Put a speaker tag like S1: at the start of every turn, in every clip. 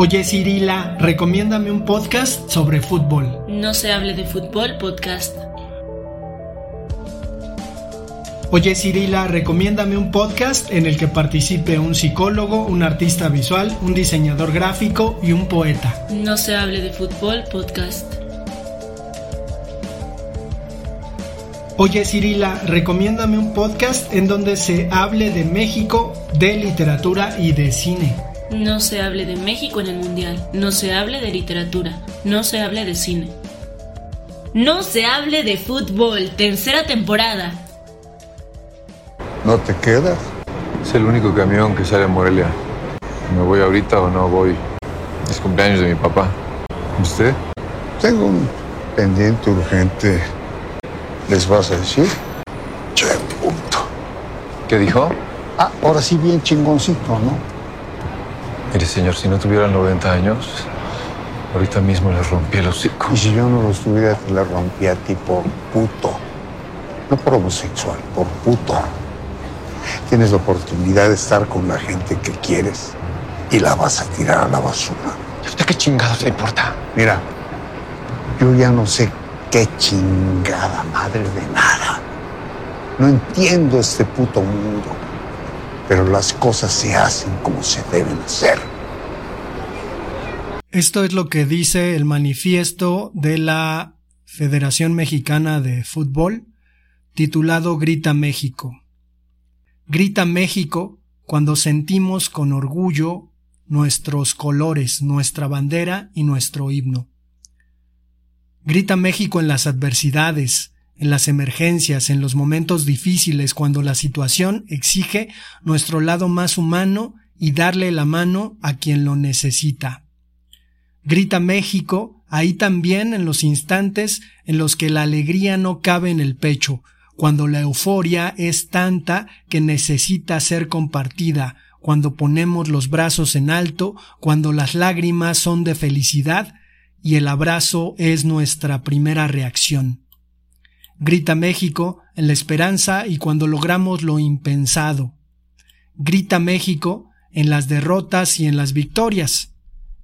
S1: Oye Cirila, recomiéndame un podcast sobre fútbol.
S2: No se hable de fútbol podcast.
S1: Oye Cirila, recomiéndame un podcast en el que participe un psicólogo, un artista visual, un diseñador gráfico y un poeta.
S2: No se hable de fútbol podcast.
S1: Oye Cirila, recomiéndame un podcast en donde se hable de México, de literatura y de cine.
S2: No se hable de México en el Mundial, no se hable de literatura, no se hable de cine. No se hable de fútbol, tercera temporada.
S3: ¿No te quedas?
S4: Es el único camión que sale a Morelia. ¿Me voy ahorita o no voy? Es cumpleaños de mi papá. ¿Usted?
S3: Tengo un pendiente urgente. ¿Les vas a decir? Che, punto.
S4: ¿Qué dijo?
S3: Ah, ahora sí bien chingoncito, ¿no?
S4: Mire, señor, si no tuviera 90 años, ahorita mismo le rompí el hocico.
S3: Y si yo no los tuviera, te la rompía a ti por puto. No por homosexual, por puto. Tienes la oportunidad de estar con la gente que quieres y la vas a tirar a la basura.
S4: ¿Y a usted qué chingados le importa?
S3: Mira, yo ya no sé qué chingada madre de nada. No entiendo este puto mundo pero las cosas se hacen como se deben hacer.
S1: Esto es lo que dice el manifiesto de la Federación Mexicana de Fútbol, titulado Grita México. Grita México cuando sentimos con orgullo nuestros colores, nuestra bandera y nuestro himno. Grita México en las adversidades, en las emergencias, en los momentos difíciles, cuando la situación exige nuestro lado más humano y darle la mano a quien lo necesita. Grita México, ahí también en los instantes en los que la alegría no cabe en el pecho, cuando la euforia es tanta que necesita ser compartida, cuando ponemos los brazos en alto, cuando las lágrimas son de felicidad y el abrazo es nuestra primera reacción. Grita México en la esperanza y cuando logramos lo impensado. Grita México en las derrotas y en las victorias.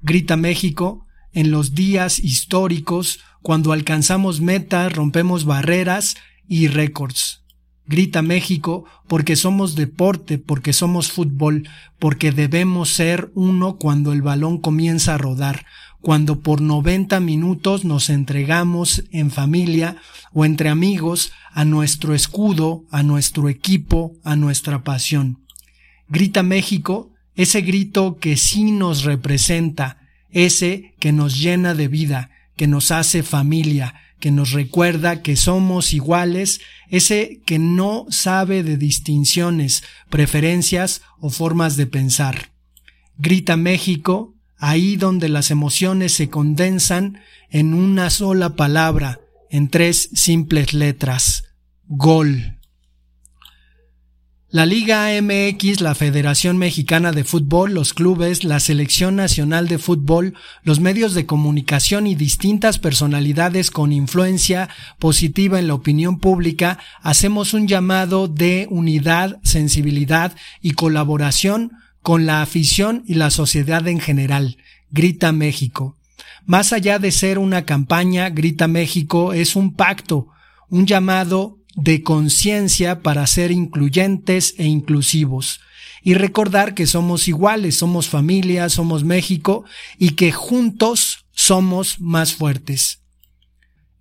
S1: Grita México en los días históricos cuando alcanzamos metas, rompemos barreras y récords. Grita México porque somos deporte, porque somos fútbol, porque debemos ser uno cuando el balón comienza a rodar, cuando por 90 minutos nos entregamos en familia o entre amigos a nuestro escudo, a nuestro equipo, a nuestra pasión. Grita México, ese grito que sí nos representa, ese que nos llena de vida, que nos hace familia, que nos recuerda que somos iguales, ese que no sabe de distinciones, preferencias o formas de pensar. Grita México, ahí donde las emociones se condensan en una sola palabra, en tres simples letras, gol. La Liga MX, la Federación Mexicana de Fútbol, los clubes, la Selección Nacional de Fútbol, los medios de comunicación y distintas personalidades con influencia positiva en la opinión pública hacemos un llamado de unidad, sensibilidad y colaboración con la afición y la sociedad en general. Grita México. Más allá de ser una campaña, Grita México es un pacto, un llamado de conciencia para ser incluyentes e inclusivos y recordar que somos iguales, somos familia, somos México y que juntos somos más fuertes.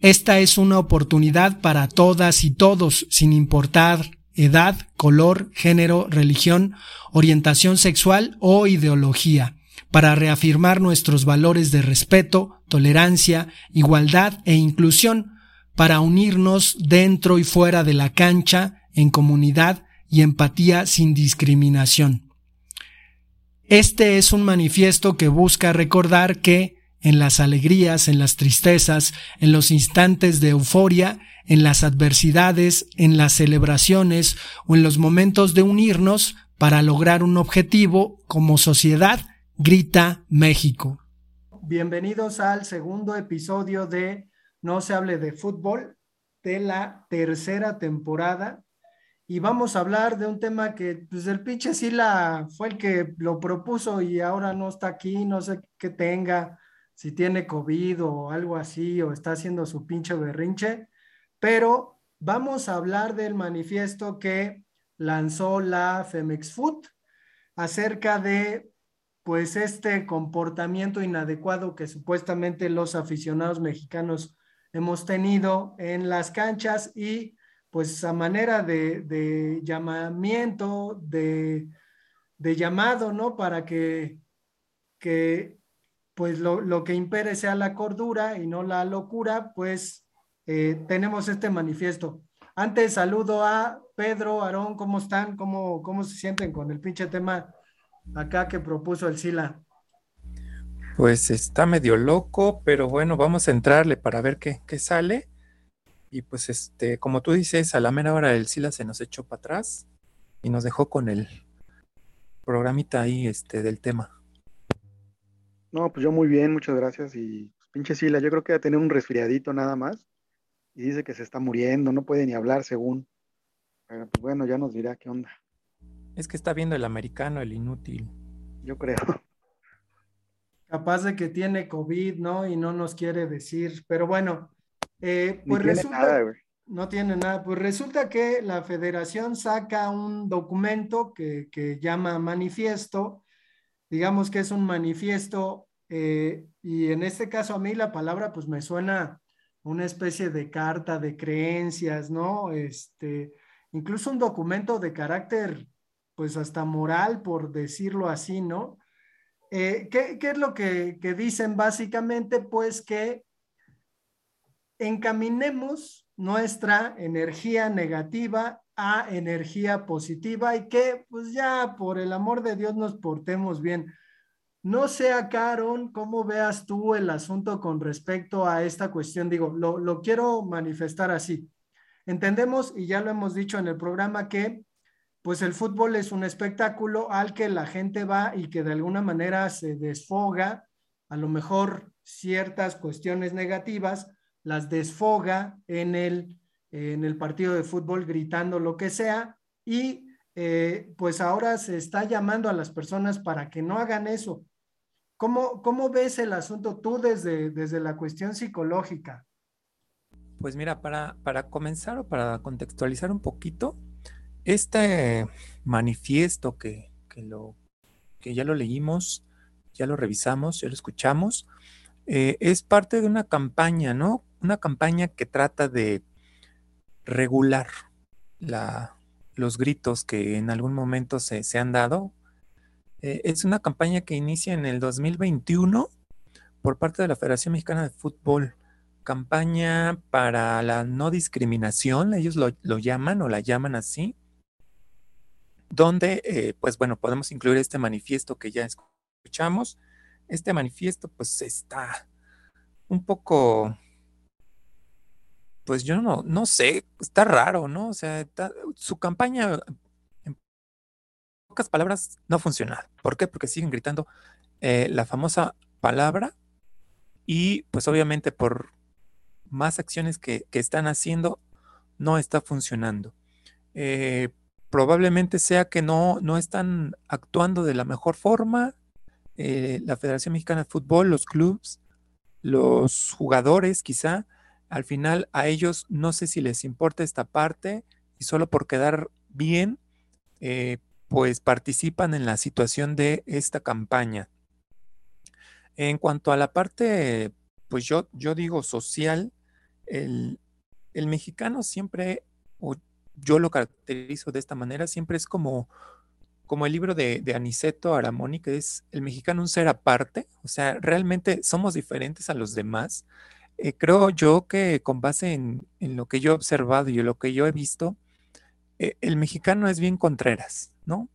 S1: Esta es una oportunidad para todas y todos, sin importar edad, color, género, religión, orientación sexual o ideología, para reafirmar nuestros valores de respeto, tolerancia, igualdad e inclusión, para unirnos dentro y fuera de la cancha, en comunidad y empatía sin discriminación. Este es un manifiesto que busca recordar que, en las alegrías, en las tristezas, en los instantes de euforia, en las adversidades, en las celebraciones o en los momentos de unirnos para lograr un objetivo como sociedad, grita México. Bienvenidos al segundo episodio de No se hable de fútbol de la tercera temporada y vamos a hablar de un tema que pues el pinche Sila fue el que lo propuso y ahora no está aquí, no sé qué tenga, si tiene COVID o algo así o está haciendo su pinche berrinche, pero vamos a hablar del manifiesto que lanzó la Femex Food acerca de pues este comportamiento inadecuado que supuestamente los aficionados mexicanos hemos tenido en las canchas y pues a manera de, llamamiento, de, llamado, ¿no? Para que, que pues lo, que impere sea la cordura y no la locura, pues eh, tenemos este manifiesto. Antes saludo a Pedro, Aarón, ¿cómo están? ¿Cómo, ¿Cómo se sienten con el pinche tema acá que propuso el Sila?
S5: Pues está medio loco, pero bueno, vamos a entrarle para ver qué, qué sale. Y pues este, como tú dices, a la mera hora el Sila se nos echó para atrás y nos dejó con el programita ahí este del tema.
S6: No, pues yo muy bien, muchas gracias. Y pues, pinche Sila, yo creo que va a tener un resfriadito nada más. Y dice que se está muriendo, no puede ni hablar según. Pero pues bueno, ya nos dirá qué onda.
S5: Es que está viendo el americano, el inútil.
S6: Yo creo.
S1: Capaz de que tiene COVID, ¿no? Y no nos quiere decir. Pero bueno, eh, pues resulta, no tiene nada. Pues resulta que la federación saca un documento que, llama manifiesto, digamos que es un manifiesto, eh, y en este caso a mí la palabra pues me suena una especie de carta de creencias, ¿no? Este, incluso un documento de carácter pues hasta moral, por decirlo así, ¿no? Eh, ¿qué, es lo que, que dicen básicamente? Pues que encaminemos nuestra energía negativa a energía positiva y que pues ya por el amor de Dios nos portemos bien. No sé, Caron, cómo veas tú el asunto con respecto a esta cuestión. Digo, lo, lo quiero manifestar así. Entendemos, y ya lo hemos dicho en el programa, que pues el fútbol es un espectáculo al que la gente va y que de alguna manera se desfoga, a lo mejor ciertas cuestiones negativas, las desfoga en el, en el partido de fútbol gritando lo que sea y eh, pues ahora se está llamando a las personas para que no hagan eso. ¿Cómo, cómo ves el asunto tú desde, desde la cuestión psicológica?
S5: Pues mira, para, para comenzar o para contextualizar un poquito, este manifiesto que, que, lo, que ya lo leímos, ya lo revisamos, ya lo escuchamos, eh, es parte de una campaña, ¿no? Una campaña que trata de regular los gritos que en algún momento se, han dado. Eh, es una campaña que inicia en el 2021 por parte de la Federación Mexicana de Fútbol. Campaña para la no discriminación, ellos lo, llaman o la llaman así, donde, eh, pues bueno, podemos incluir este manifiesto que ya escuchamos, este manifiesto pues está un poco, pues yo no, no sé, está raro, ¿no? O sea, su campaña, en pocas palabras, no funciona. ¿Por qué? Porque siguen gritando eh, la famosa palabra y pues obviamente por más acciones que, están haciendo, no está funcionando. Eh, probablemente sea que no, no están actuando de la mejor forma, eh, la Federación Mexicana de Fútbol, los clubes, los jugadores quizá, al final a ellos no sé si les importa esta parte y solo por quedar bien, eh, pues participan en la situación de esta campaña. En cuanto a la parte, pues yo, yo digo social, el, el mexicano siempre, o yo lo caracterizo de esta manera, siempre es como como el libro de, Aniceto Aramoni, que es El mexicano un ser aparte, o sea, realmente somos diferentes a los demás. Eh, creo yo que con base en, lo que yo he observado y en lo que yo he visto, eh, el mexicano es bien contreras, ¿no?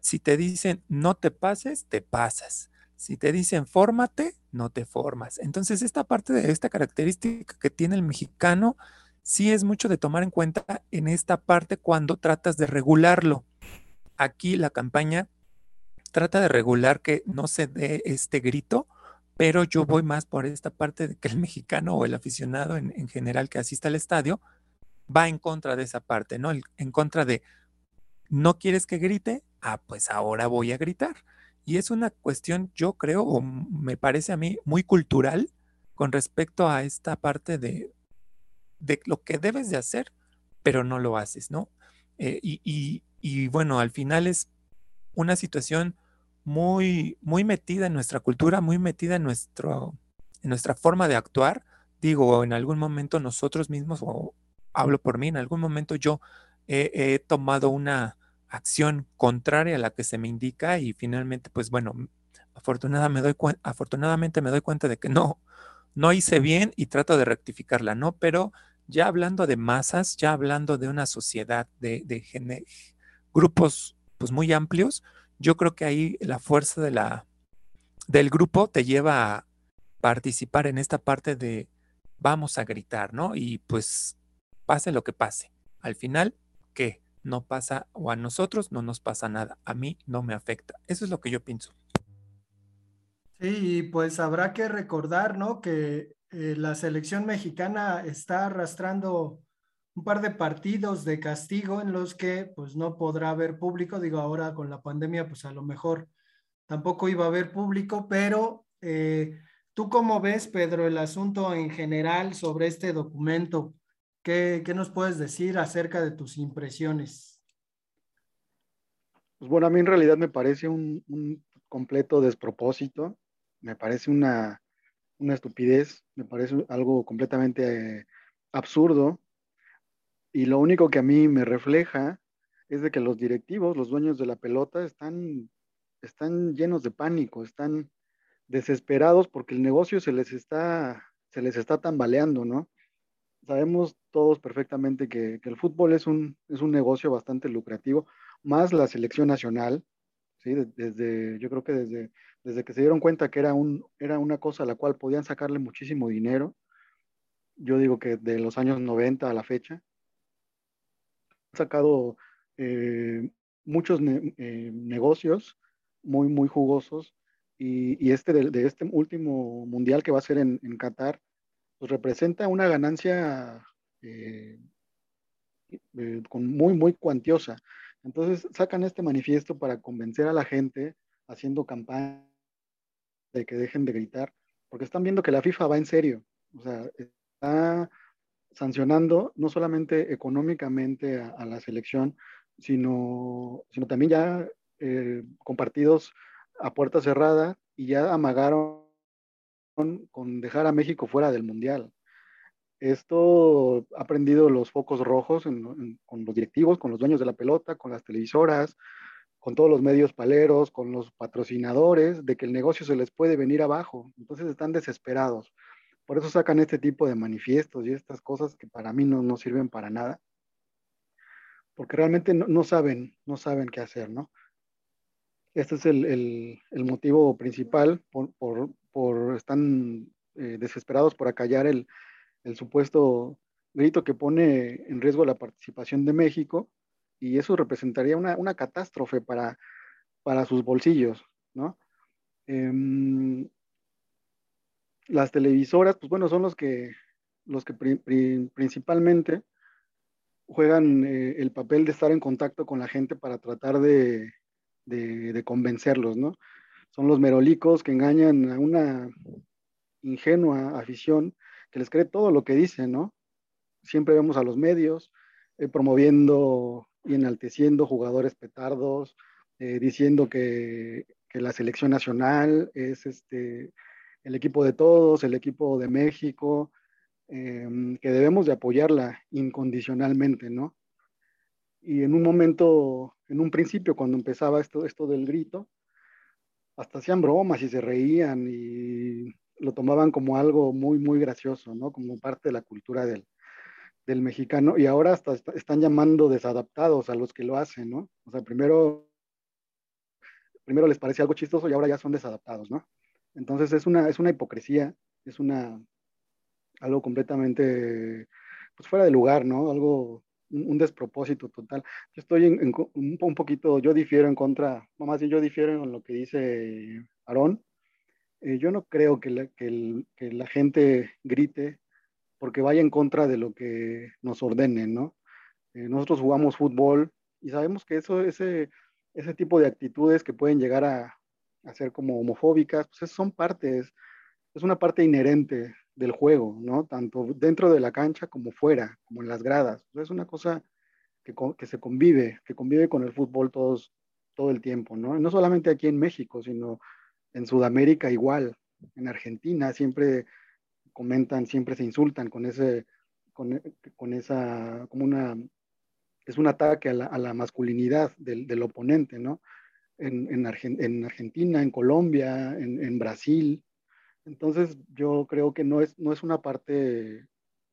S5: Si te dicen no te pases, te pasas. Si te dicen fórmate, no te formas. Entonces, esta parte de esta característica que tiene el mexicano, sí es mucho de tomar en cuenta en esta parte cuando tratas de regularlo aquí la campaña trata de regular que no se dé este grito, pero yo voy más por esta parte de que el mexicano o el aficionado en, general que asista al estadio va en contra de esa parte, ¿no? En contra de, ¿no quieres que grite? Ah, pues ahora voy a gritar. Y es una cuestión, yo creo, o me parece a mí muy cultural con respecto a esta parte de, de lo que debes de hacer, pero no lo haces, ¿no? Eh, y, y, bueno, al final es una situación muy, muy metida en nuestra cultura, muy metida en, nuestro, en nuestra forma de actuar. Digo, en algún momento nosotros mismos, o hablo por mí, en algún momento yo he tomado una acción contraria a la que se me indica y finalmente, pues bueno, afortunadamente me doy, afortunadamente me doy cuenta de que no, no hice bien y trato de rectificarla, ¿no? Pero ya hablando de masas, ya hablando de una sociedad de, de grupos pues muy amplios, yo creo que ahí la fuerza de la, del grupo te lleva a participar en esta parte de vamos a gritar, ¿no? Y pues pase lo que pase. Al final, ¿qué? No pasa, o a nosotros no nos pasa nada. A mí no me afecta. Eso es lo que yo pienso.
S1: Sí, pues habrá que recordar, ¿no? Que eh, la selección mexicana está arrastrando un par de partidos de castigo en los que pues no podrá haber público. Digo, ahora con la pandemia, pues a lo mejor tampoco iba a haber público, pero eh, ¿tú cómo ves, Pedro, el asunto en general sobre este documento? ¿Qué, nos puedes decir acerca de tus impresiones?
S6: Pues bueno, a mí en realidad me parece un, completo despropósito, me parece una, estupidez, me parece algo completamente absurdo y lo único que a mí me refleja es de que los directivos, los dueños de la pelota están, están llenos de pánico, están desesperados porque el negocio se les está, se les está tambaleando, ¿no? sabemos todos perfectamente que, el fútbol es un, es un negocio bastante lucrativo, más la selección nacional, ¿sí? desde, yo creo que desde, desde que se dieron cuenta que era, un, era una cosa a la cual podían sacarle muchísimo dinero, yo digo que de los años 90 a la fecha, sacado eh, muchos eh, negocios muy, muy jugosos y, este de, este último mundial que va a ser en, en Qatar, pues representa una ganancia eh, eh, con muy, muy cuantiosa. Entonces sacan este manifiesto para convencer a la gente haciendo campaña de que dejen de gritar, porque están viendo que la FIFA va en serio, o sea, está sancionando no solamente económicamente a, la selección, sino, sino también ya eh, con partidos a puerta cerrada y ya amagaron con dejar a México fuera del Mundial. Esto ha prendido los focos rojos con los directivos, con los dueños de la pelota, con las televisoras, con todos los medios paleros, con los patrocinadores, de que el negocio se les puede venir abajo. Entonces están desesperados. Por eso sacan este tipo de manifiestos y estas cosas que para mí no, no sirven para nada. Porque realmente no, saben, no saben qué hacer, ¿no? Este es el, motivo principal por, por, están eh, desesperados por acallar el, supuesto grito que pone en riesgo la participación de México y eso representaría una, catástrofe para, para sus bolsillos, ¿no? Em, las televisoras, pues bueno, son los que, los que principalmente juegan eh, el papel de estar en contacto con la gente para tratar de, de convencerlos, ¿no? son los merolicos que engañan a una ingenua afición que les cree todo lo que dicen, ¿no? Siempre vemos a los medios eh, promoviendo y enalteciendo jugadores petardos, eh, diciendo que, la selección nacional es este, el equipo de todos, el equipo de México, em, que debemos de apoyarla incondicionalmente, ¿no? Y en un momento, en un principio, cuando empezaba esto, esto del grito, hasta hacían bromas y se reían y lo tomaban como algo muy, muy gracioso, ¿no? Como parte de la cultura del, mexicano. Y ahora hasta están llamando desadaptados a los que lo hacen, ¿no? O sea, primero, primero les parece algo chistoso y ahora ya son desadaptados, ¿no? Entonces es una, es una hipocresía, es una, algo completamente, pues fuera de lugar, ¿no? Algo un, despropósito total. Yo estoy en, un, poquito, yo difiero en contra, más bien yo difiero en lo que dice Aarón. Eh, yo no creo que la, que, la gente grite porque vaya en contra de lo que nos ordenen, ¿no? Eh, nosotros jugamos fútbol y sabemos que eso, ese, ese tipo de actitudes que pueden llegar a, a ser como homofóbicas, pues son partes, es una parte inherente del juego, ¿no? Tanto dentro de la cancha como fuera, como en las gradas. es una cosa que, que, se convive, que convive con el fútbol todos, todo el tiempo, ¿no? no solamente aquí en México, sino en Sudamérica igual, en Argentina siempre comentan, siempre se insultan con ese, con, con esa, como una, es un ataque a la, a la masculinidad del, del, oponente, ¿no? En, en, en, Argentina, en Colombia, en, Brasil. Entonces yo creo que no es, no es una parte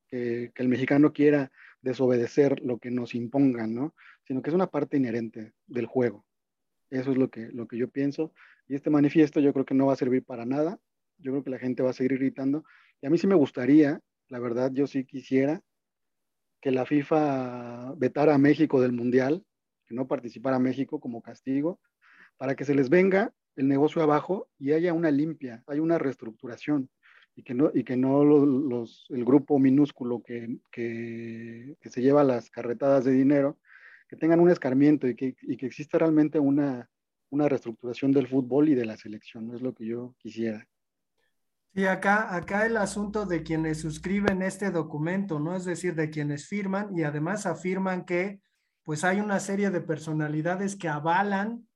S6: que, que, el mexicano quiera desobedecer lo que nos impongan, ¿no? Sino que es una parte inherente del juego. Eso es lo que, lo que yo pienso. Y este manifiesto yo creo que no va a servir para nada. Yo creo que la gente va a seguir gritando y a mí sí me gustaría, la verdad, yo sí quisiera que la FIFA vetara a México del Mundial, que no participara México como castigo, para que se les venga el negocio abajo y haya una limpia, haya una reestructuración y que no, y que no los, el grupo minúsculo que, que, que, se lleva las carretadas de dinero, que tengan un escarmiento y que, y que exista realmente una, una reestructuración del fútbol y de la selección, es lo que yo quisiera.
S1: Sí, acá, acá el asunto de quienes suscriben este documento, ¿no? Es decir, de quienes firman y además afirman que pues hay una serie de personalidades que avalan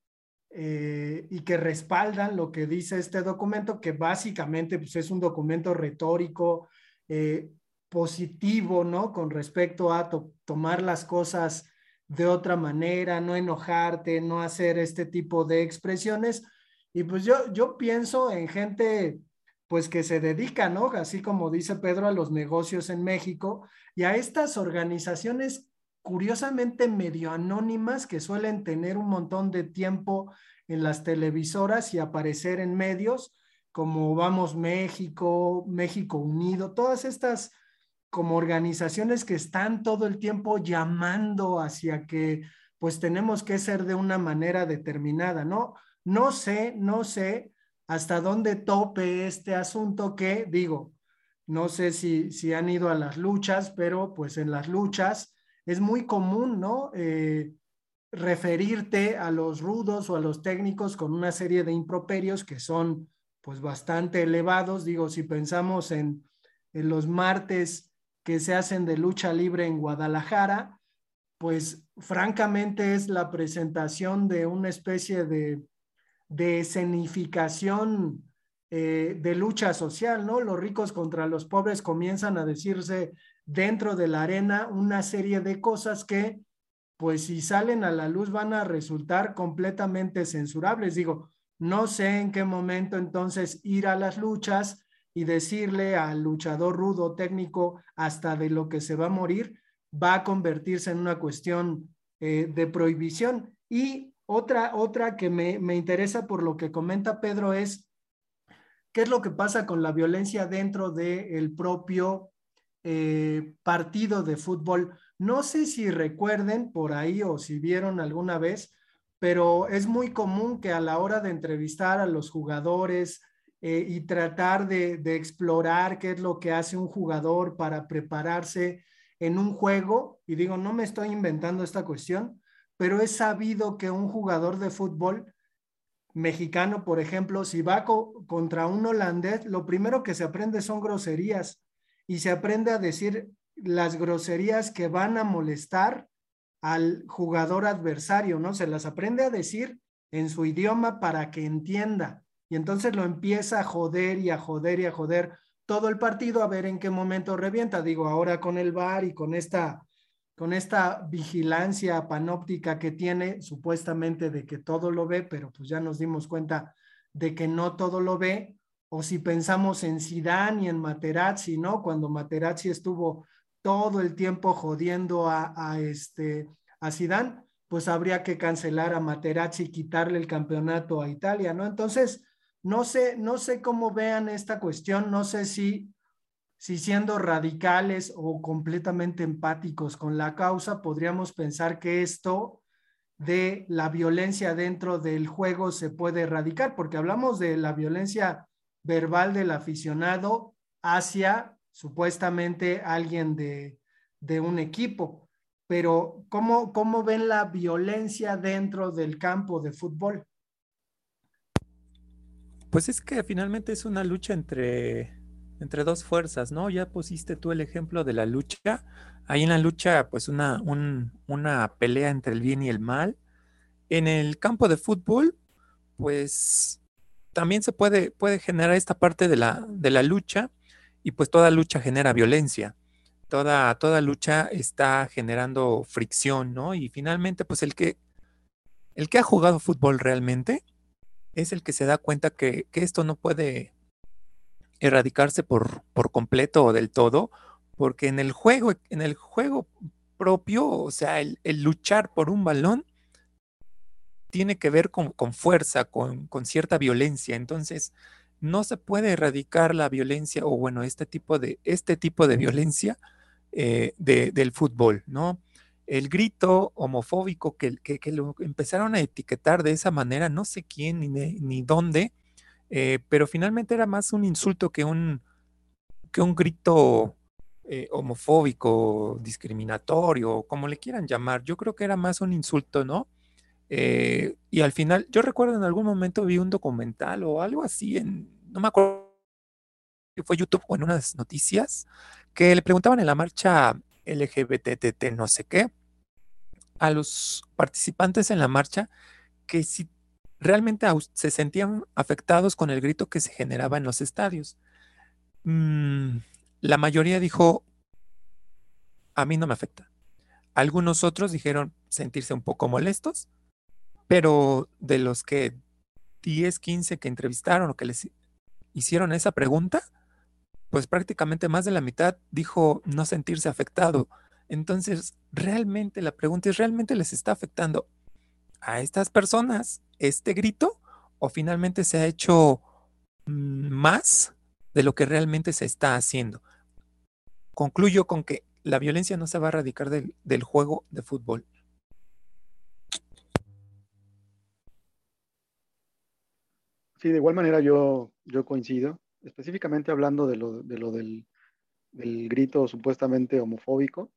S1: eh, y que respaldan lo que dice este documento, que básicamente pues, es un documento retórico eh, positivo, ¿no? Con respecto a tomar las cosas de otra manera, no enojarte, no hacer este tipo de expresiones. Y pues yo, yo pienso en gente pues que se dedican, ¿no? Así como dice Pedro, a los negocios en México y a estas organizaciones curiosamente medio anónimas que suelen tener un montón de tiempo en las televisoras y aparecer en medios como Vamos México, México Unido, todas estas como organizaciones que están todo el tiempo llamando hacia que pues tenemos que ser de una manera determinada, ¿no? No sé, no sé hasta dónde tope este asunto que digo, no sé si, si han ido a las luchas, pero pues en las luchas es muy común, ¿no? Eh, referirte a los rudos o a los técnicos con una serie de improperios que son pues bastante elevados. Digo, si pensamos en, en los martes que se hacen de lucha libre en Guadalajara, pues francamente es la presentación de una especie de de escenificación eh, de lucha social, ¿no? Los ricos contra los pobres comienzan a decirse dentro de la arena una serie de cosas que, pues si salen a la luz, van a resultar completamente censurables. Digo, no sé en qué momento entonces ir a las luchas y decirle al luchador rudo técnico hasta de lo que se va a morir, va a convertirse en una cuestión eh, de prohibición. Y otra, otra que me, interesa por lo que comenta Pedro es qué es lo que pasa con la violencia dentro del propio eh, partido de fútbol. No sé si recuerden por ahí o si vieron alguna vez, pero es muy común que a la hora de entrevistar a los jugadores eh, y tratar de, explorar qué es lo que hace un jugador para prepararse en un juego, y digo, no me estoy inventando esta cuestión, pero es sabido que un jugador de fútbol mexicano, por ejemplo, si va contra un holandés, lo primero que se aprende son groserías y se aprende a decir las groserías que van a molestar al jugador adversario, ¿no? Se las aprende a decir en su idioma para que entienda. Y entonces lo empieza a joder y a joder y a joder todo el partido a ver en qué momento revienta. Digo, ahora con el VAR y con esta con esta vigilancia panóptica que tiene, supuestamente de que todo lo ve, pero pues ya nos dimos cuenta de que no todo lo ve, o si pensamos en Zidane y en Materazzi, ¿no? Cuando Materazzi estuvo todo el tiempo jodiendo a, a este a Zidane, pues habría que cancelar a Materazzi y quitarle el campeonato a Italia, ¿no? Entonces, no sé, no sé cómo vean esta cuestión, no sé si si siendo radicales o completamente empáticos con la causa, podríamos pensar que esto de la violencia dentro del juego se puede erradicar, porque hablamos de la violencia verbal del aficionado hacia supuestamente alguien de, de un equipo. Pero ¿cómo, ¿cómo ven la violencia dentro del campo de fútbol?
S5: Pues es que finalmente es una lucha entre, entre dos fuerzas, ¿no? Ya pusiste tú el ejemplo de la lucha. Hay en la lucha, pues, una, una pelea entre el bien y el mal. En el campo de fútbol, pues, también se puede, puede generar esta parte de la, de la lucha y pues toda lucha genera violencia. Toda, toda lucha está generando fricción, ¿no? Y finalmente, pues el que, el que ha jugado fútbol realmente, es el que se da cuenta que, esto no puede erradicarse por, por, completo o del todo, porque en el juego, en el juego propio, o sea, el, luchar por un balón tiene que ver con, fuerza, con, cierta violencia. Entonces, no se puede erradicar la violencia, o bueno, este tipo de, este tipo de violencia eh, del fútbol, ¿no? el grito homofóbico que, que, lo empezaron a etiquetar de esa manera, no sé quién ni, ni dónde, eh, pero finalmente era más un insulto que un, que un grito eh, homofóbico, discriminatorio, como le quieran llamar. Yo creo que era más un insulto, ¿no? Eh, y al final, yo recuerdo en algún momento vi un documental o algo así en, no me acuerdo si fue YouTube o en unas noticias, que le preguntaban en la marcha LGBTT no sé qué, a los participantes en la marcha que si realmente se sentían afectados con el grito que se generaba en los estadios. Mm, la mayoría dijo, a mí no me afecta. Algunos otros dijeron sentirse un poco molestos, pero de los que 10, 15 que entrevistaron o que les hicieron esa pregunta, pues prácticamente más de la mitad dijo no sentirse afectado. Entonces, realmente la pregunta es, ¿realmente les está afectando a estas personas este grito o finalmente se ha hecho mm, más de lo que realmente se está haciendo? Concluyo con que la violencia no se va a erradicar del, del juego de fútbol.
S6: Sí, de igual manera yo, yo coincido específicamente hablando de lo, de lo del, grito supuestamente homofóbico,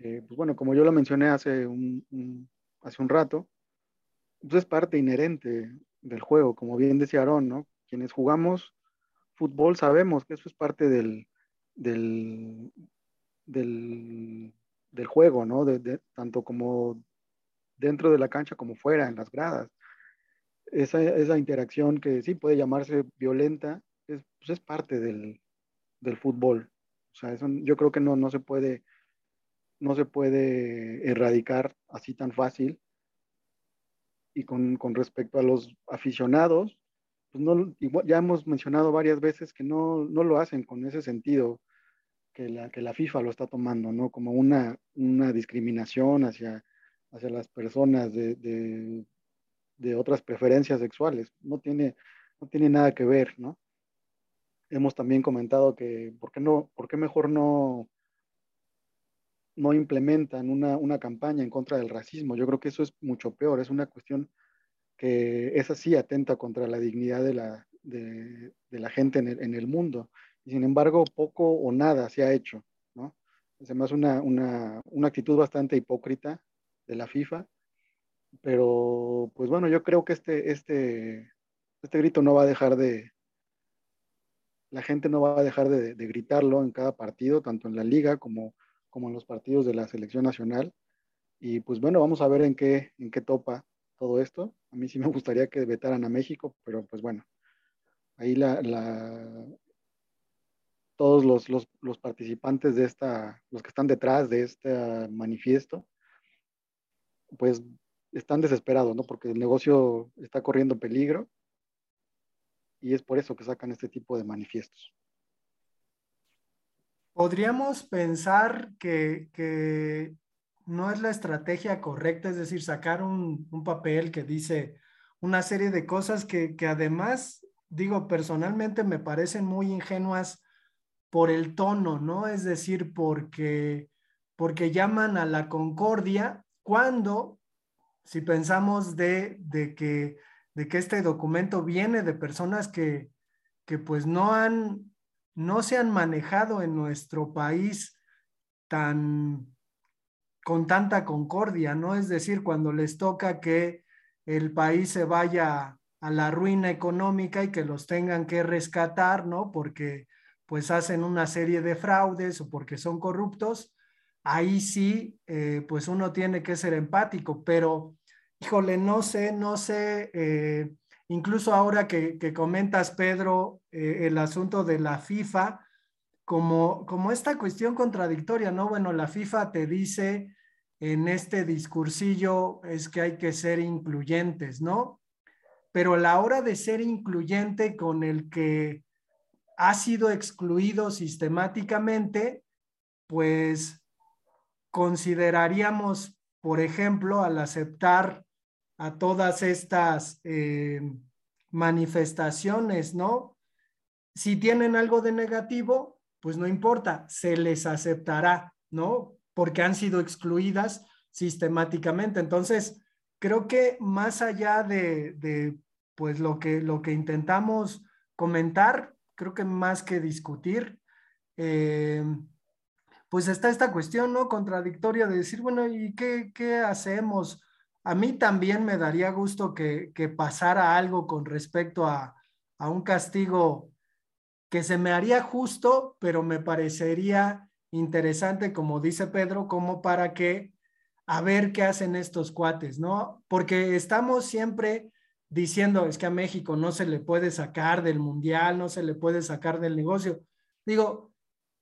S6: eh, pues bueno, como yo lo mencioné hace un, hace un rato, pues es parte inherente del juego, como bien decía Aaron, ¿no? Quienes jugamos fútbol sabemos que eso es parte del, del, del, del juego, ¿no? De, tanto como dentro de la cancha como fuera, en las gradas. Esa, esa interacción que sí puede llamarse violenta, es, pues es parte del, del, fútbol. O sea, eso yo creo que no, no, se puede, no se puede erradicar así tan fácil. Y con, con respecto a los aficionados, pues no, ya hemos mencionado varias veces que no, no, lo hacen con ese sentido que la, que la FIFA lo está tomando, ¿no? Como una, una discriminación hacia, hacia las personas de, de, de, otras preferencias sexuales. No tiene, no tiene nada que ver, ¿no? hemos también comentado que, ¿por qué, no, por qué mejor no, no implementan una, una, campaña en contra del racismo? Yo creo que eso es mucho peor, es una cuestión que es así atenta contra la dignidad de la, de, la gente en el, en el, mundo. Y sin embargo, poco o nada se ha hecho, ¿no? Es además una, una, una actitud bastante hipócrita de la FIFA, pero pues bueno, yo creo que este, este, este grito no va a dejar de, la gente no va a dejar de, gritarlo en cada partido, tanto en la liga como, como en los partidos de la selección nacional. Y pues bueno, vamos a ver en qué, en qué topa todo esto. A mí sí me gustaría que vetaran a México, pero pues bueno, ahí la, todos los, los, los, participantes de esta, los que están detrás de este manifiesto, pues están desesperados, ¿no? Porque el negocio está corriendo peligro y es por eso que sacan este tipo de manifiestos.
S1: Podríamos pensar que, no es la estrategia correcta, es decir, sacar un, papel que dice una serie de cosas que, además, digo, personalmente me parecen muy ingenuas por el tono, ¿no? Es decir, porque, porque llaman a la concordia cuando, si pensamos de, que este documento viene de personas que, pues no no se han manejado en nuestro país tan con tanta concordia, ¿no? Es decir, cuando les toca que el país se vaya a la ruina económica y que los tengan que rescatar, ¿no? Porque pues hacen una serie de fraudes o porque son corruptos, ahí sí, eh, pues uno tiene que ser empático, pero híjole, no sé, no sé, eh, incluso ahora que, comentas, Pedro, eh, el asunto de la FIFA, como, como esta cuestión contradictoria, ¿no? Bueno, la FIFA te dice en este discursillo es que hay que ser incluyentes, ¿no? Pero la hora de ser incluyente con el que ha sido excluido sistemáticamente, pues consideraríamos, por ejemplo, al aceptar a todas estas eh, manifestaciones, ¿no? Si tienen algo de negativo, pues no importa, se les aceptará, ¿no? Porque han sido excluidas sistemáticamente. Entonces, creo que más allá de, pues lo que, lo que intentamos comentar, creo que más que discutir, eh, pues está esta cuestión, ¿no? Contradictoria de decir, bueno, ¿y qué, qué hacemos? A mí también me daría gusto que, que pasara algo con respecto a, a un castigo que se me haría justo, pero me parecería interesante, como dice Pedro, como para que a ver qué hacen estos cuates, ¿no? Porque estamos siempre diciendo, es que a México no se le puede sacar del mundial, no se le puede sacar del negocio. Digo,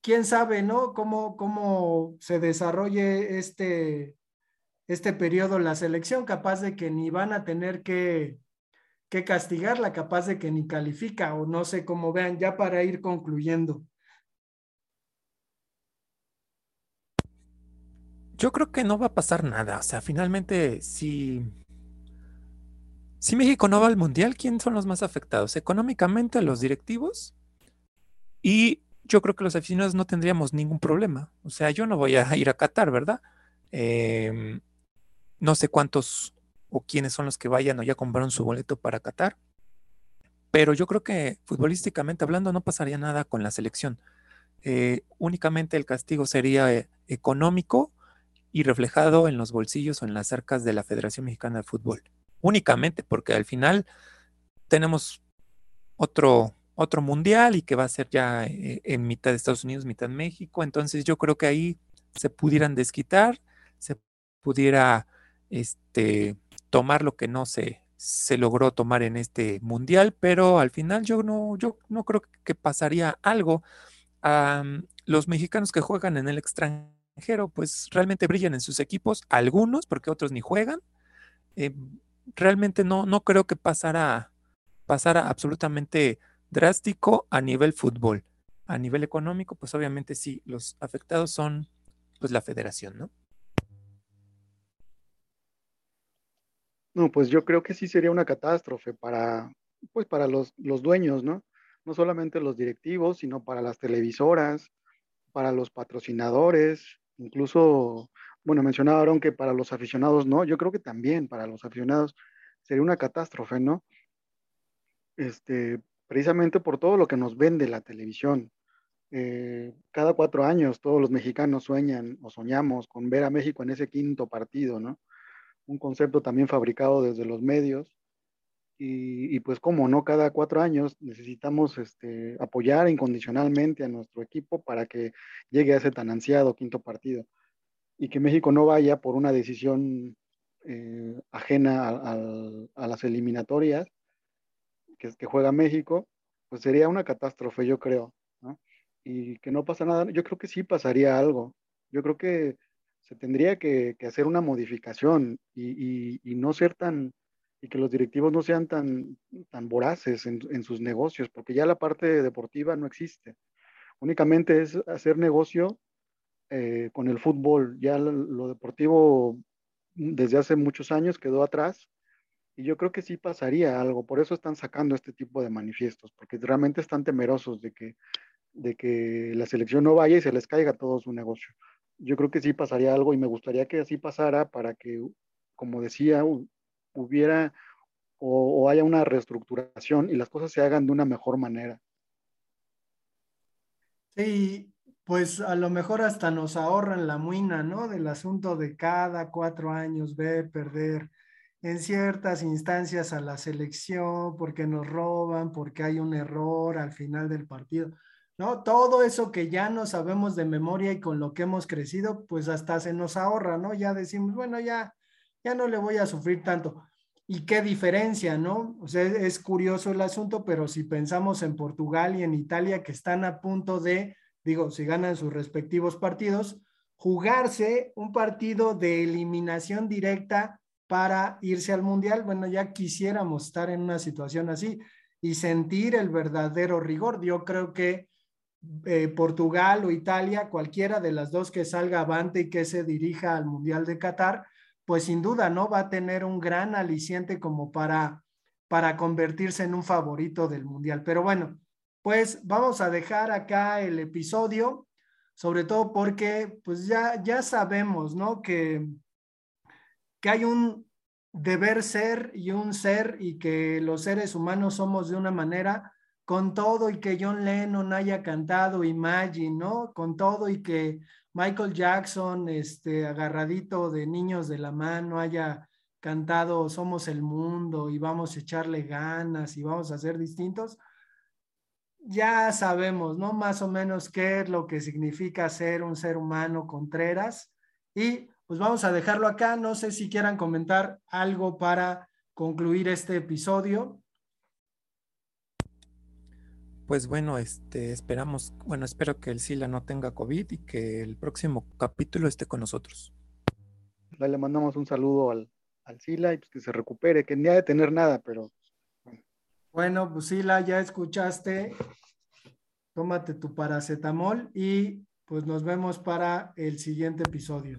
S1: quién sabe, ¿no? Cómo, cómo se desarrolle este, este periodo la selección, capaz de que ni van a tener que que castigarla, capaz de que ni califica o no sé cómo vean, ya para ir concluyendo.
S5: Yo creo que no va a pasar nada. O sea, finalmente, si, si México no va al Mundial, ¿quién son los más afectados? Económicamente, los directivos. Y yo creo que los aficionados no tendríamos ningún problema. O sea, yo no voy a ir a Qatar, ¿verdad? Em, no sé cuántos o quiénes son los que vayan o ya compraron su boleto para Qatar. Pero yo creo que futbolísticamente hablando no pasaría nada con la selección. Eh, únicamente el castigo sería eh, económico y reflejado en los bolsillos o en las arcas de la Federación Mexicana de Fútbol. Únicamente, porque al final tenemos otro, otro mundial y que va a ser ya eh, en mitad de Estados Unidos, mitad México. Entonces yo creo que ahí se pudieran desquitar, se pudiera este, tomar lo que no se, se logró tomar en este mundial, pero al final yo no, yo no creo que pasaría algo. a los mexicanos que juegan en el extranjero, pues realmente brillan en sus equipos, algunos, porque otros ni juegan. Eh, realmente no, no creo que pasara, pasara absolutamente drástico a nivel fútbol. A nivel económico, pues obviamente sí, los afectados son pues la federación, ¿no?
S6: No, pues yo creo que sí sería una catástrofe para, pues para los, los dueños, ¿no? No solamente los directivos, sino para las televisoras, para los patrocinadores, incluso, bueno, mencionaron que para los aficionados no, yo creo que también para los aficionados sería una catástrofe, ¿no? Este, precisamente por todo lo que nos vende la televisión. Eh, cada cuatro años todos los mexicanos sueñan o soñamos con ver a México en ese quinto partido, ¿no? un concepto también fabricado desde los medios. Y, pues como no, cada cuatro años necesitamos este, apoyar incondicionalmente a nuestro equipo para que llegue a ese tan ansiado quinto partido. Y que México no vaya por una decisión eh, ajena a, las eliminatorias que, juega México, pues sería una catástrofe, yo creo. Y que no pasa nada, yo creo que sí pasaría algo. Yo creo que se tendría que, hacer una modificación y, no ser tan, y que los directivos no sean tan, tan voraces en, sus negocios, porque ya la parte deportiva no existe. Únicamente es hacer negocio eh, con el fútbol. Ya lo, deportivo desde hace muchos años quedó atrás y yo creo que sí pasaría algo. Por eso están sacando este tipo de manifiestos, porque realmente están temerosos de que, de que la selección no vaya y se les caiga todo su negocio yo creo que sí pasaría algo y me gustaría que así pasara para que, como decía, hubiera o, haya una reestructuración y las cosas se hagan de una mejor manera.
S1: Sí, pues a lo mejor hasta nos ahorran la muina, ¿no? Del asunto de cada cuatro años ver perder en ciertas instancias a la selección porque nos roban, porque hay un error al final del partido. ¿no? Todo eso que ya no sabemos de memoria y con lo que hemos crecido, pues hasta se nos ahorra, ¿no? Ya decimos, bueno, ya, ya no le voy a sufrir tanto. Y qué diferencia, ¿no? O sea, es curioso el asunto, pero si pensamos en Portugal y en Italia que están a punto de, digo, si ganan sus respectivos partidos, jugarse un partido de eliminación directa para irse al Mundial, bueno, ya quisiéramos estar en una situación así y sentir el verdadero rigor. Yo creo que eh, Portugal o Italia, cualquiera de las dos que salga avante y que se dirija al Mundial de Qatar, pues sin duda no va a tener un gran aliciente como para, para convertirse en un favorito del Mundial. Pero bueno, pues vamos a dejar acá el episodio, sobre todo porque pues ya, ya sabemos, ¿no? Que, que hay un deber ser y un ser y que los seres humanos somos de una manera con todo y que John Lennon haya cantado Imagine, ¿no? Con todo y que Michael Jackson, este, agarradito de niños de la mano, haya cantado Somos el mundo y vamos a echarle ganas y vamos a ser distintos, ya sabemos, ¿no? Más o menos qué es lo que significa ser un ser humano contreras. Y pues vamos a dejarlo acá. No sé si quieran comentar algo para concluir este episodio.
S5: Pues bueno, este, esperamos, bueno, espero que el Sila no tenga COVID y que el próximo capítulo esté con nosotros.
S6: Le mandamos un saludo al, al Sila y pues que se recupere, que ni ha de tener nada, pero
S1: bueno. pues Sila, ya escuchaste. Tómate tu paracetamol y pues nos vemos para el siguiente episodio.